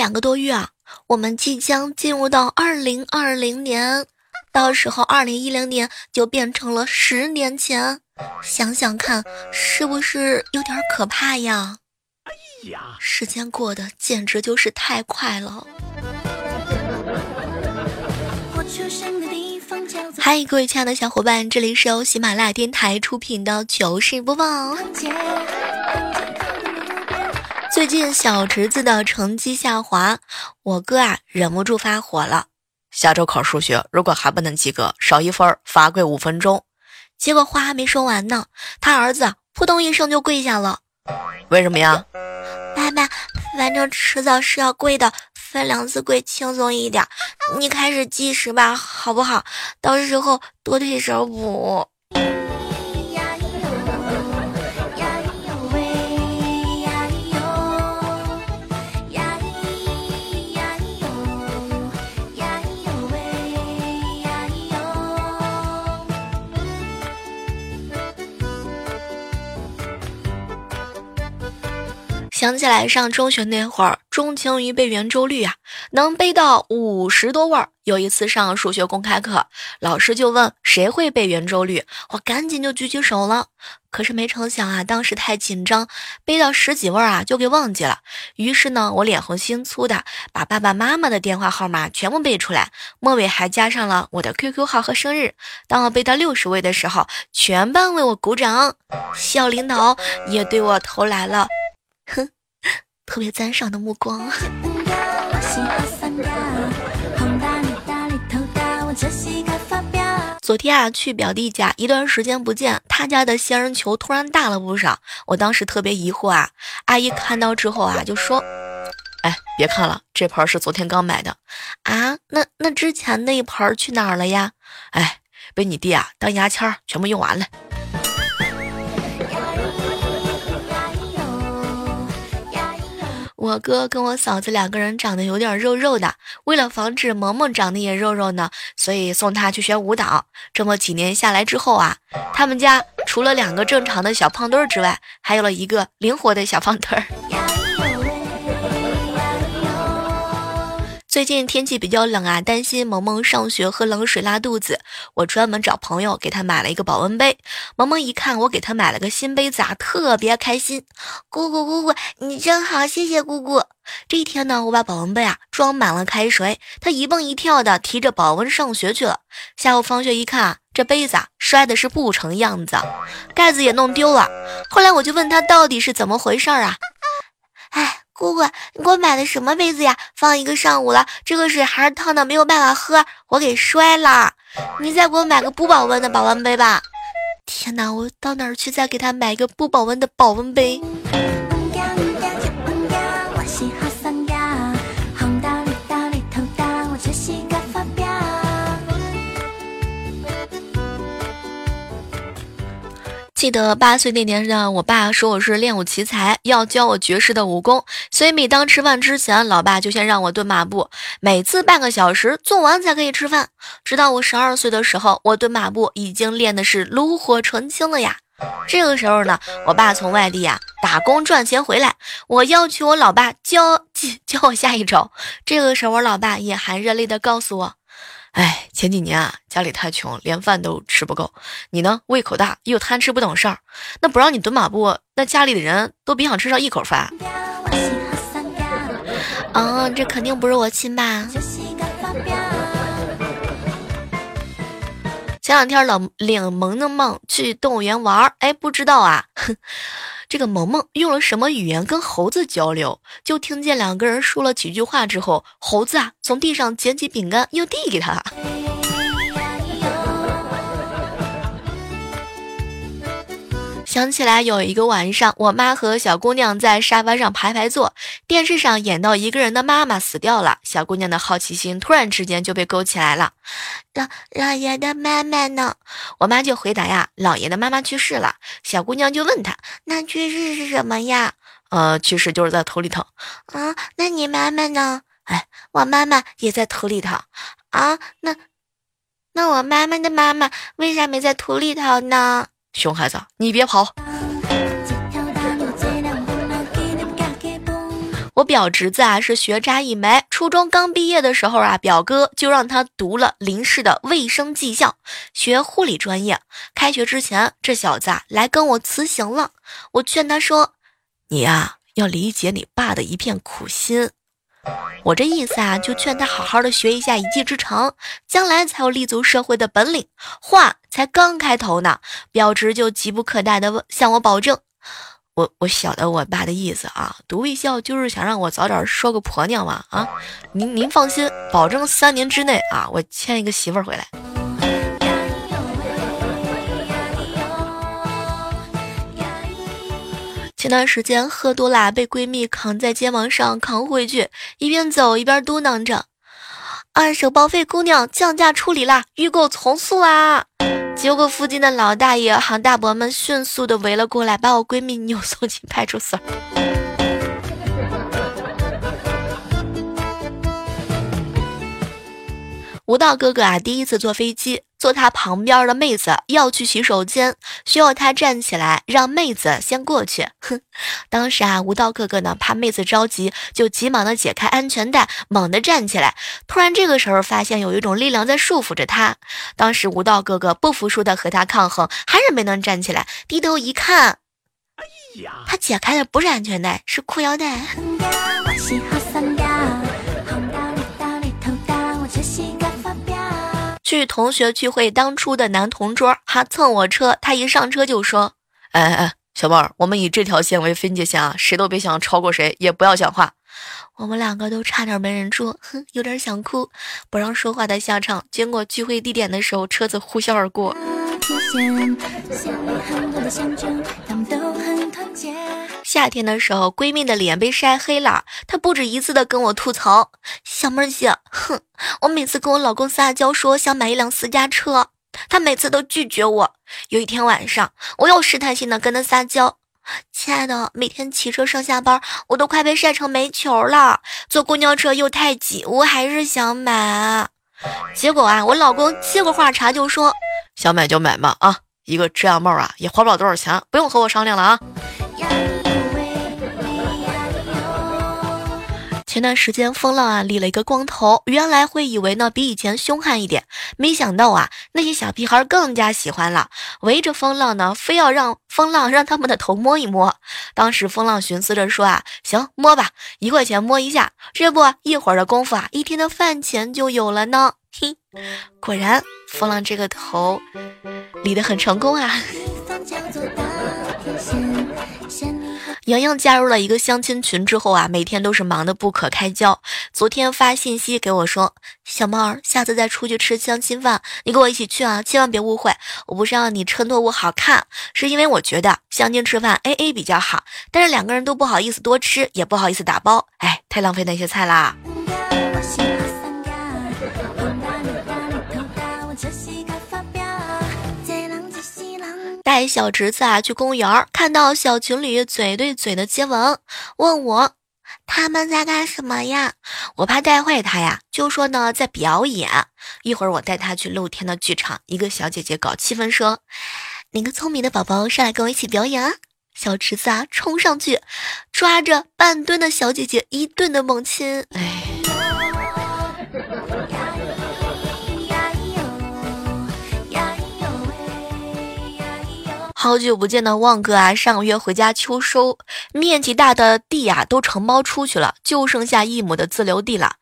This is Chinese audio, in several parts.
两个多月啊，我们即将进入到二零二零年，到时候二零一零年就变成了十年前，想想看，是不是有点可怕呀？哎呀，时间过得简直就是太快了。嗨，各位亲爱的小伙伴，这里是由喜马拉雅电台出品的糗事播报。最近小侄子的成绩下滑，我哥啊忍不住发火了。下周考数学，如果还不能及格，少一分罚跪五分钟。结果话还没说完呢，他儿子扑通一声就跪下了。为什么呀？爸爸，反正迟早是要跪的，分两次跪轻松一点。你开始计时吧，好不好？到时候多退手补。想起来上中学那会儿，钟情于背圆周率啊，能背到五十多位。有一次上数学公开课，老师就问谁会背圆周率，我赶紧就举起手了。可是没成想啊，当时太紧张，背到十几位啊就给忘记了。于是呢，我脸红心粗的把爸爸妈妈的电话号码全部背出来，末尾还加上了我的 QQ 号和生日。当我背到六十位的时候，全班为我鼓掌，校领导也对我投来了。哼，特别赞赏的目光。昨天啊，去表弟家，一段时间不见，他家的仙人球突然大了不少。我当时特别疑惑啊，阿姨看到之后啊，就说：“哎，别看了，这盆是昨天刚买的。”啊，那那之前那一盆去哪儿了呀？哎，被你弟啊当牙签儿，全部用完了。我哥跟我嫂子两个人长得有点肉肉的，为了防止萌萌长得也肉肉呢，所以送他去学舞蹈。这么几年下来之后啊，他们家除了两个正常的小胖墩儿之外，还有了一个灵活的小胖墩儿。最近天气比较冷啊，担心萌萌上学喝冷水拉肚子，我专门找朋友给她买了一个保温杯。萌萌一看我给她买了个新杯子啊，特别开心。姑姑姑姑，你真好，谢谢姑姑。这一天呢，我把保温杯啊装满了开水，她一蹦一跳的提着保温上学去了。下午放学一看啊，这杯子啊摔的是不成样子，盖子也弄丢了。后来我就问她到底是怎么回事啊？哎。姑姑，你给我买的什么杯子呀？放一个上午了，这个水还是烫的，没有办法喝，我给摔了。你再给我买个不保温的保温杯吧。天哪，我到哪儿去再给他买一个不保温的保温杯？记得八岁那年呢，我爸说我是练武奇才，要教我绝世的武功，所以每当吃饭之前，老爸就先让我蹲马步，每次半个小时做完才可以吃饭。直到我十二岁的时候，我蹲马步已经练的是炉火纯青了呀。这个时候呢，我爸从外地呀打工赚钱回来，我要求我老爸教教教我下一招。这个时候，我老爸眼含热泪的告诉我。哎，前几年啊，家里太穷，连饭都吃不够。你呢，胃口大又贪吃不懂事儿，那不让你蹲马步，那家里的人都别想吃上一口饭。嗯，这肯定不是我亲爸。前两天老领萌萌梦去动物园玩，哎，不知道啊。这个萌萌用了什么语言跟猴子交流？就听见两个人说了几句话之后，猴子啊从地上捡起饼干又递给他。想起来有一个晚上，我妈和小姑娘在沙发上排排坐，电视上演到一个人的妈妈死掉了，小姑娘的好奇心突然之间就被勾起来了。老老爷的妈妈呢？我妈就回答呀，老爷的妈妈去世了。小姑娘就问他，那去世是什么呀？呃，去世就是在土里头。啊，那你妈妈呢？哎，我妈妈也在土里头。啊，那那我妈妈的妈妈为啥没在土里头呢？熊孩子，你别跑！我表侄子啊是学渣一枚，初中刚毕业的时候啊，表哥就让他读了临市的卫生技校，学护理专业。开学之前，这小子啊来跟我辞行了。我劝他说：“你呀，要理解你爸的一片苦心。”我这意思啊，就劝他好好的学一下一技之长，将来才有立足社会的本领。话才刚开头呢，表侄就急不可待的向我保证。我我晓得我爸的意思啊，读卫校就是想让我早点说个婆娘嘛啊！您您放心，保证三年之内啊，我牵一个媳妇儿回来。前段时间喝多啦，被闺蜜扛在肩膀上扛回去，一边走一边嘟囔着：“二手报废姑娘降价处理啦，预购从速啦！”结果附近的老大爷、行大伯们迅速的围了过来，把我闺蜜扭送进派出所。吴道哥哥啊，第一次坐飞机，坐他旁边的妹子要去洗手间，需要他站起来让妹子先过去。哼，当时啊，吴道哥哥呢怕妹子着急，就急忙的解开安全带，猛地站起来。突然这个时候发现有一种力量在束缚着他，当时吴道哥哥不服输的和他抗衡，还是没能站起来。低头一看，哎呀，他解开的不是安全带，是裤腰带。去同学聚会，当初的男同桌还蹭我车，他一上车就说：“哎哎哎，小妹儿，我们以这条线为分界线啊，谁都别想超过谁，也不要讲话。”我们两个都差点没忍住，哼，有点想哭。不让说话的下场，经过聚会地点的时候，车子呼啸而过。他们都很团结夏天的时候，闺蜜的脸被晒黑了，她不止一次的跟我吐槽：“小妹儿姐，哼，我每次跟我老公撒娇说想买一辆私家车，他每次都拒绝我。有一天晚上，我又试探性的跟他撒娇：亲爱的，每天骑车上下班，我都快被晒成煤球了，坐公交车又太挤，我还是想买。结果啊，我老公接过话茬就说：想买就买嘛，啊，一个遮阳帽啊，也花不了多少钱，不用和我商量了啊。”前段时间风浪啊理了一个光头，原来会以为呢比以前凶悍一点，没想到啊那些小屁孩更加喜欢了，围着风浪呢，非要让风浪让他们的头摸一摸。当时风浪寻思着说啊，行摸吧，一块钱摸一下，这不一会儿的功夫啊，一天的饭钱就有了呢。嘿，果然风浪这个头理得很成功啊。莹莹加入了一个相亲群之后啊，每天都是忙得不可开交。昨天发信息给我说：“小猫儿，下次再出去吃相亲饭，你跟我一起去啊，千万别误会，我不是让你衬托我好看，是因为我觉得相亲吃饭 A A 比较好，但是两个人都不好意思多吃，也不好意思打包，哎，太浪费那些菜啦。”带小侄子啊去公园，看到小情侣嘴对嘴的接吻，问我他们在干什么呀？我怕带坏他呀，就说呢在表演。一会儿我带他去露天的剧场，一个小姐姐搞气氛说：“哪个聪明的宝宝上来跟我一起表演啊？”小侄子啊冲上去，抓着半蹲的小姐姐一顿的猛亲，哎。好久不见的旺哥啊，上个月回家秋收，面积大的地呀都承包出去了，就剩下一亩的自留地了。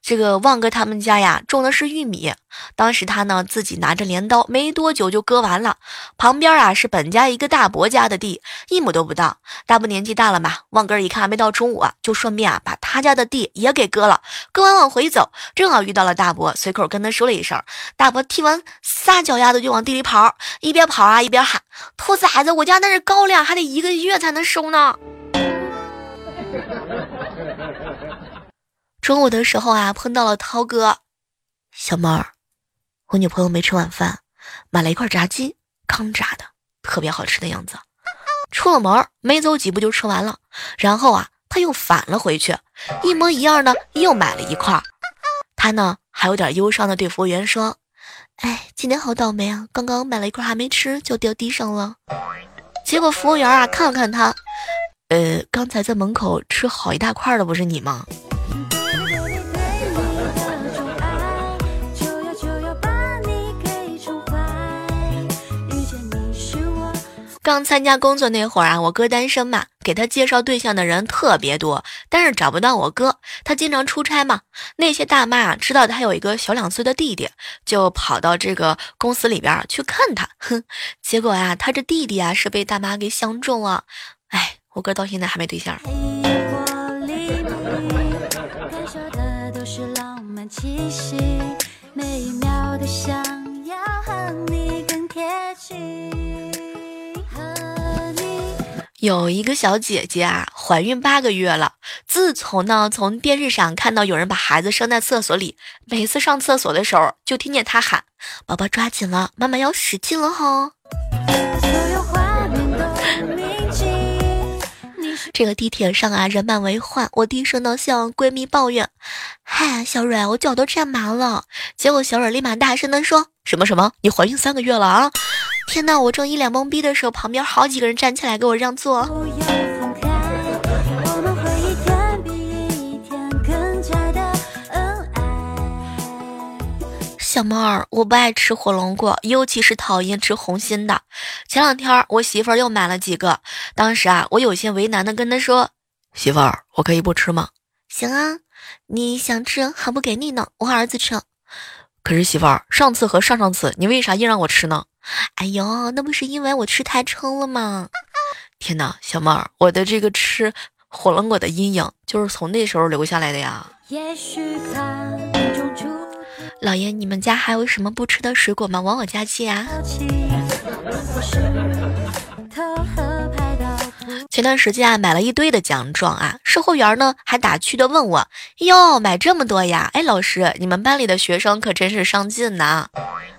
这个旺哥他们家呀种的是玉米，当时他呢自己拿着镰刀，没多久就割完了。旁边啊是本家一个大伯家的地，一亩都不到。大伯年纪大了嘛，旺哥一看没到中午啊，就顺便啊把他家的地也给割了。割完往回走，正好遇到了大伯，随口跟他说了一声。大伯听完撒脚丫子就往地里跑，一边跑啊一边喊：“兔崽子，我家那是高粱，还得一个月才能收呢。”中午的时候啊，碰到了涛哥，小猫儿，我女朋友没吃晚饭，买了一块炸鸡，刚炸的，特别好吃的样子。出了门没走几步就吃完了，然后啊，他又返了回去，一模一样的又买了一块。他呢还有点忧伤的对服务员说：“哎，今天好倒霉啊，刚刚买了一块还没吃就掉地上了。”结果服务员啊看了看他，呃，刚才在门口吃好一大块的不是你吗？刚参加工作那会儿啊，我哥单身嘛，给他介绍对象的人特别多，但是找不到我哥。他经常出差嘛，那些大妈啊知道他有一个小两岁的弟弟，就跑到这个公司里边去看他。哼，结果呀，他这弟弟啊是被大妈给相中了。哎，我哥到现在还没对象。每一有一个小姐姐啊，怀孕八个月了。自从呢，从电视上看到有人把孩子生在厕所里，每次上厕所的时候，就听见她喊：“宝宝抓紧了，妈妈要使劲了哈。”这个地铁上啊，人满为患。我低声的向闺蜜抱怨：“嗨，小蕊，我脚都站麻了。”结果小蕊立马大声的说：“什么什么？你怀孕三个月了啊？”天呐，我正一脸懵逼的时候，旁边好几个人站起来给我让座。小猫儿，我不爱吃火龙果，尤其是讨厌吃红心的。前两天我媳妇儿又买了几个，当时啊，我有些为难的跟她说：“媳妇儿，我可以不吃吗？”“行啊，你想吃还不给你呢，我儿子吃。”“可是媳妇儿，上次和上上次你为啥硬让我吃呢？”哎呦，那不是因为我吃太撑了吗？天哪，小妹儿，我的这个吃火龙果的阴影就是从那时候留下来的呀。老爷，你们家还有什么不吃的水果吗？往我家寄啊。前段时间啊，买了一堆的奖状啊，售货员呢还打趣的问我：“哟，买这么多呀？哎，老师，你们班里的学生可真是上进呢。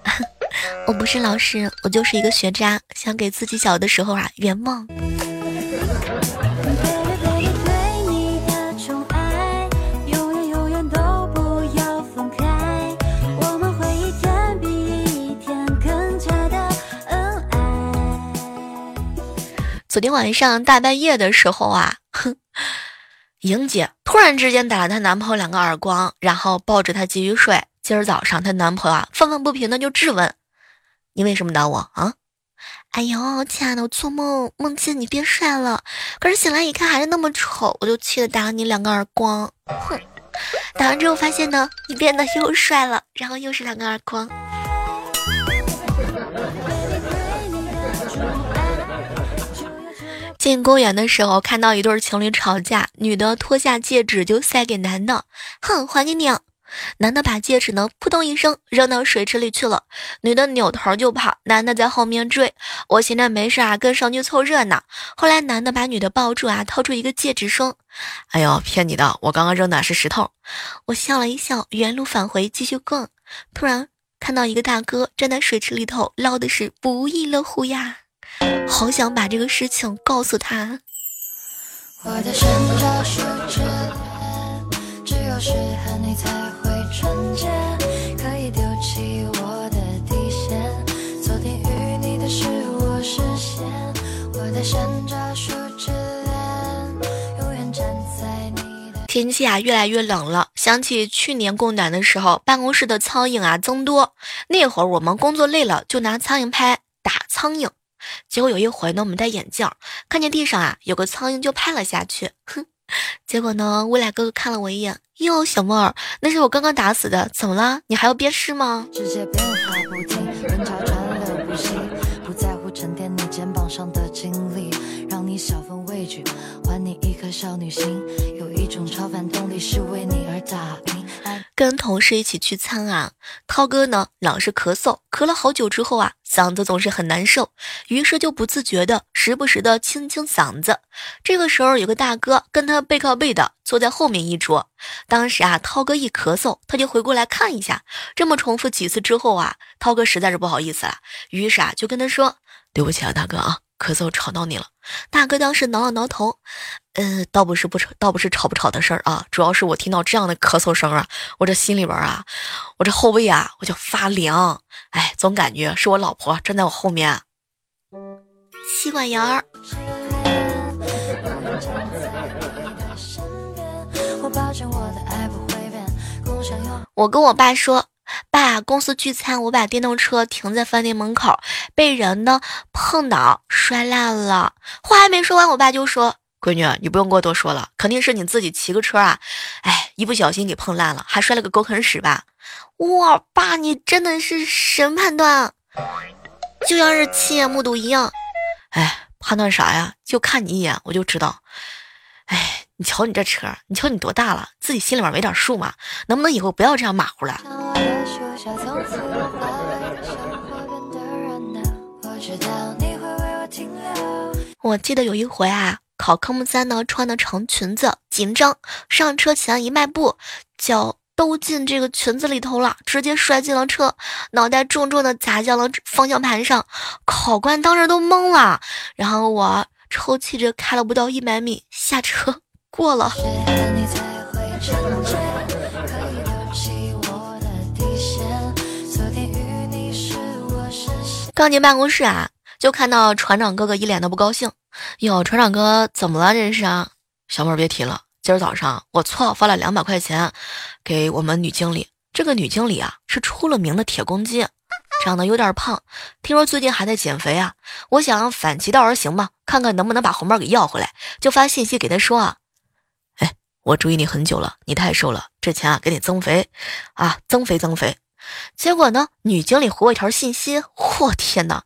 ”我不是老师，我就是一个学渣，想给自己小的时候啊圆梦。昨天晚上大半夜的时候啊，哼，莹姐突然之间打了她男朋友两个耳光，然后抱着他继续睡。今儿早上她男朋友啊愤愤不平的就质问。你为什么打我啊？哎呦，亲爱的，我做梦梦见你变帅了，可是醒来一看还是那么丑，我就气得打了你两个耳光。哼，打完之后发现呢，你变得又帅了，然后又是两个耳光。进公园的时候看到一对情侣吵架，女的脱下戒指就塞给男的，哼，还给你。男的把戒指呢，扑通一声扔到水池里去了。女的扭头就跑，男的在后面追。我闲着没事啊，跟上去凑热闹。后来男的把女的抱住啊，掏出一个戒指说：“哎呦，骗你的，我刚刚扔的是石头。”我笑了一笑，原路返回继续逛。突然看到一个大哥站在水池里头捞的是不亦乐乎呀，好想把这个事情告诉他。我的只有是和你才会纯洁，可以丢弃我的底线。昨天与你的是我视线，我在闪着数指链，永远站在你的。天气啊越来越冷了，想起去年供暖的时候，办公室的苍蝇啊增多。那会儿我们工作累了，就拿苍蝇拍打苍蝇。结果有一回呢，我们戴眼镜，看见地上啊有个苍蝇，就拍了下去。哼。结果呢？未来哥哥看了我一眼，哟，小妹儿，那是我刚刚打死的，怎么了？你还要鞭尸吗？不息，不在乎沉淀你肩膀上的经历，让你小分畏惧，还你一颗少女心。有一种超凡动力是为你而打拼。跟同事一起聚餐啊，涛哥呢老是咳嗽，咳了好久之后啊，嗓子总是很难受，于是就不自觉的时不时的清清嗓子。这个时候有个大哥跟他背靠背的坐在后面一桌，当时啊，涛哥一咳嗽，他就回过来看一下。这么重复几次之后啊，涛哥实在是不好意思了，于是啊就跟他说：“对不起啊，大哥啊。”咳嗽吵到你了，大哥当时挠了挠头，呃，倒不是不吵，倒不是吵不吵的事儿啊，主要是我听到这样的咳嗽声啊，我这心里边啊，我这后背啊，我就发凉，哎，总感觉是我老婆站在我后面。吸管儿。我跟我爸说。爸，公司聚餐，我把电动车停在饭店门口，被人呢碰倒摔烂了。话还没说完，我爸就说：“闺女，你不用给我多说了，肯定是你自己骑个车啊，哎，一不小心给碰烂了，还摔了个狗啃屎吧？”哇，爸，你真的是神判断，就像是亲眼目睹一样。哎，判断啥呀？就看你一眼我就知道。哎，你瞧你这车，你瞧你多大了，自己心里面没点数吗？能不能以后不要这样马虎了？我记得有一回啊，考科目三呢，穿的长裙子，紧张，上车前一迈步，脚都进这个裙子里头了，直接摔进了车，脑袋重重的砸在了方向盘上，考官当时都懵了，然后我。抽泣着开了不到一百米，下车过了。刚进办公室啊，就看到船长哥哥一脸的不高兴。哟，船长哥怎么了？这是啊，小妹别提了，今儿早上我错发了两百块钱给我们女经理。这个女经理啊，是出了名的铁公鸡。长得有点胖，听说最近还在减肥啊！我想反其道而行吧，看看能不能把红包给要回来。就发信息给她说啊，我注意你很久了，你太瘦了，这钱啊给你增肥，啊增肥增肥。结果呢，女经理回我一条信息，我天哪！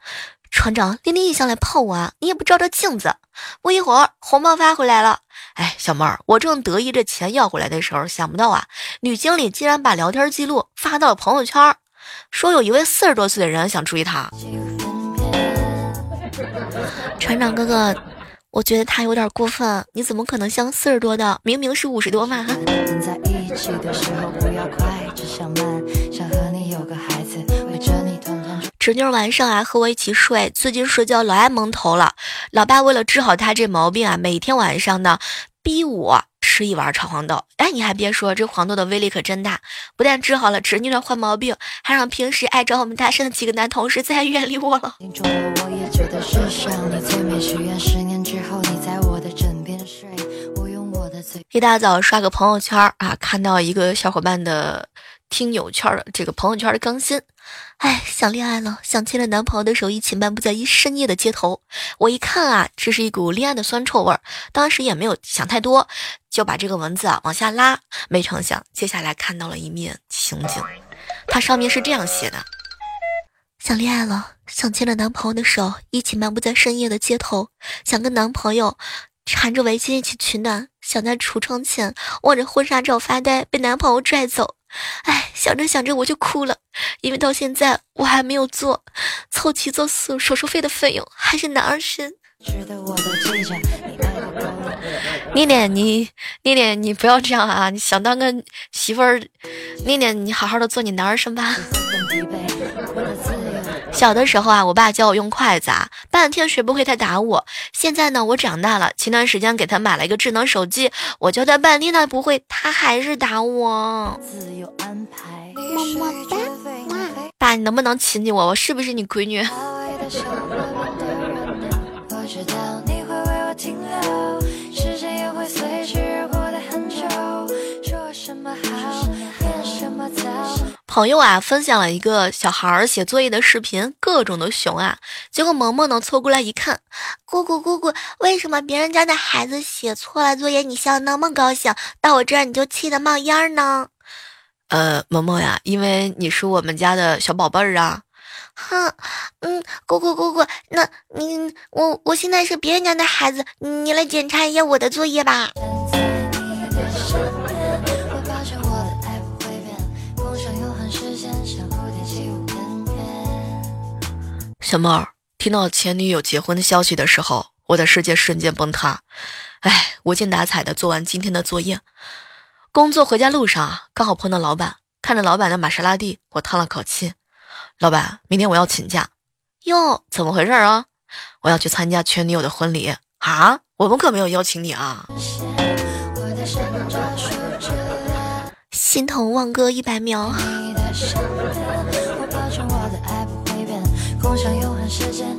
船长连你异想来泡我啊，你也不照照镜子。不一会儿，红包发回来了。哎，小妹儿，我正得意这钱要回来的时候，想不到啊，女经理竟然把聊天记录发到了朋友圈。说有一位四十多岁的人想追她，船长哥哥，我觉得他有点过分。你怎么可能像四十多的？明明是五十多嘛！侄女晚上啊和我一起睡，最近睡觉老爱蒙头了。老爸为了治好他这毛病啊，每天晚上呢逼我。吃一碗炒黄豆，哎，你还别说，这黄豆的威力可真大，不但治好了侄女的坏毛病，还让平时爱找我们搭讪的几个男同事再也 远离我了。一大早刷个朋友圈啊，看到一个小伙伴的听友圈的这个朋友圈的更新。哎，想恋爱了，想牵着男朋友的手一起漫步在一深夜的街头。我一看啊，这是一股恋爱的酸臭味儿。当时也没有想太多，就把这个文字啊往下拉。没成想，接下来看到了一面情景，它上面是这样写的：想恋爱了，想牵着男朋友的手一起漫步在深夜的街头，想跟男朋友缠着围巾一起取暖，想在橱窗前望着婚纱照发呆，被男朋友拽走。哎，想着想着我就哭了，因为到现在我还没有做凑齐做手手术费的费用，还是男儿身。念念，你念念，你不要这样啊！你想当个媳妇儿，念念，你好好的做你男儿身吧。小的时候啊，我爸教我用筷子啊，半天学不会，他打我。现在呢，我长大了，前段时间给他买了一个智能手机，我教他半天他不会，他还是打我。么么哒，爸，你能不能亲亲我？我是不是你闺女？朋友啊，分享了一个小孩写作业的视频，各种的熊啊。结果萌萌呢凑过来一看，姑姑姑姑，为什么别人家的孩子写错了作业，你笑那么高兴，到我这儿你就气得冒烟呢？呃，萌萌呀，因为你是我们家的小宝贝儿啊。哼，嗯，姑姑姑姑，那你我我现在是别人家的孩子，你来检查一下我的作业吧。小妹儿听到前女友结婚的消息的时候，我的世界瞬间崩塌。哎，无精打采的做完今天的作业，工作回家路上啊刚好碰到老板，看着老板的玛莎拉蒂，我叹了口气。老板，明天我要请假。哟，怎么回事啊？我要去参加前女友的婚礼啊！我们可没有邀请你啊！心疼忘歌一百秒。时间，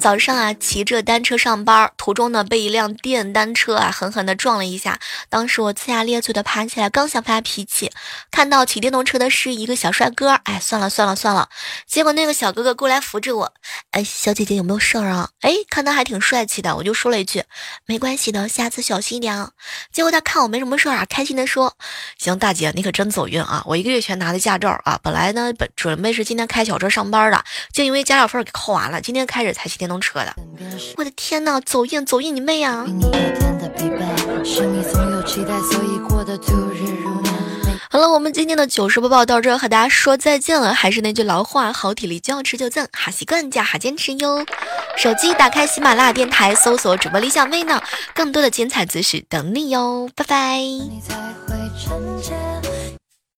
早上啊，骑着单车上班，途中呢被一辆电单车啊狠狠的撞了一下。当时我呲牙咧嘴的爬起来，刚想发脾气，看到骑电动车的是一个小帅哥，哎，算了算了算了。结果那个小哥哥过来扶着我，哎，小姐姐有没有事儿啊？哎，看他还挺帅气的，我就说了一句，没关系的，下次小心一点啊。结果他看我没什么事儿啊，开心的说，行，大姐你可真走运啊，我一个月前拿的驾照啊，本来呢本准备是今天开小车上班的，就因为驾照分给扣完了，今天开始才骑电动车的。我的天呐，走运走运你妹啊！好了，我们今天的糗事播报到这，和大家说再见了。还是那句老话，好体力就要持久战，好习惯加好坚持哟。手机打开喜马拉雅电台，搜索主播李小妹呢，更多的精彩姿势等你哟，拜拜。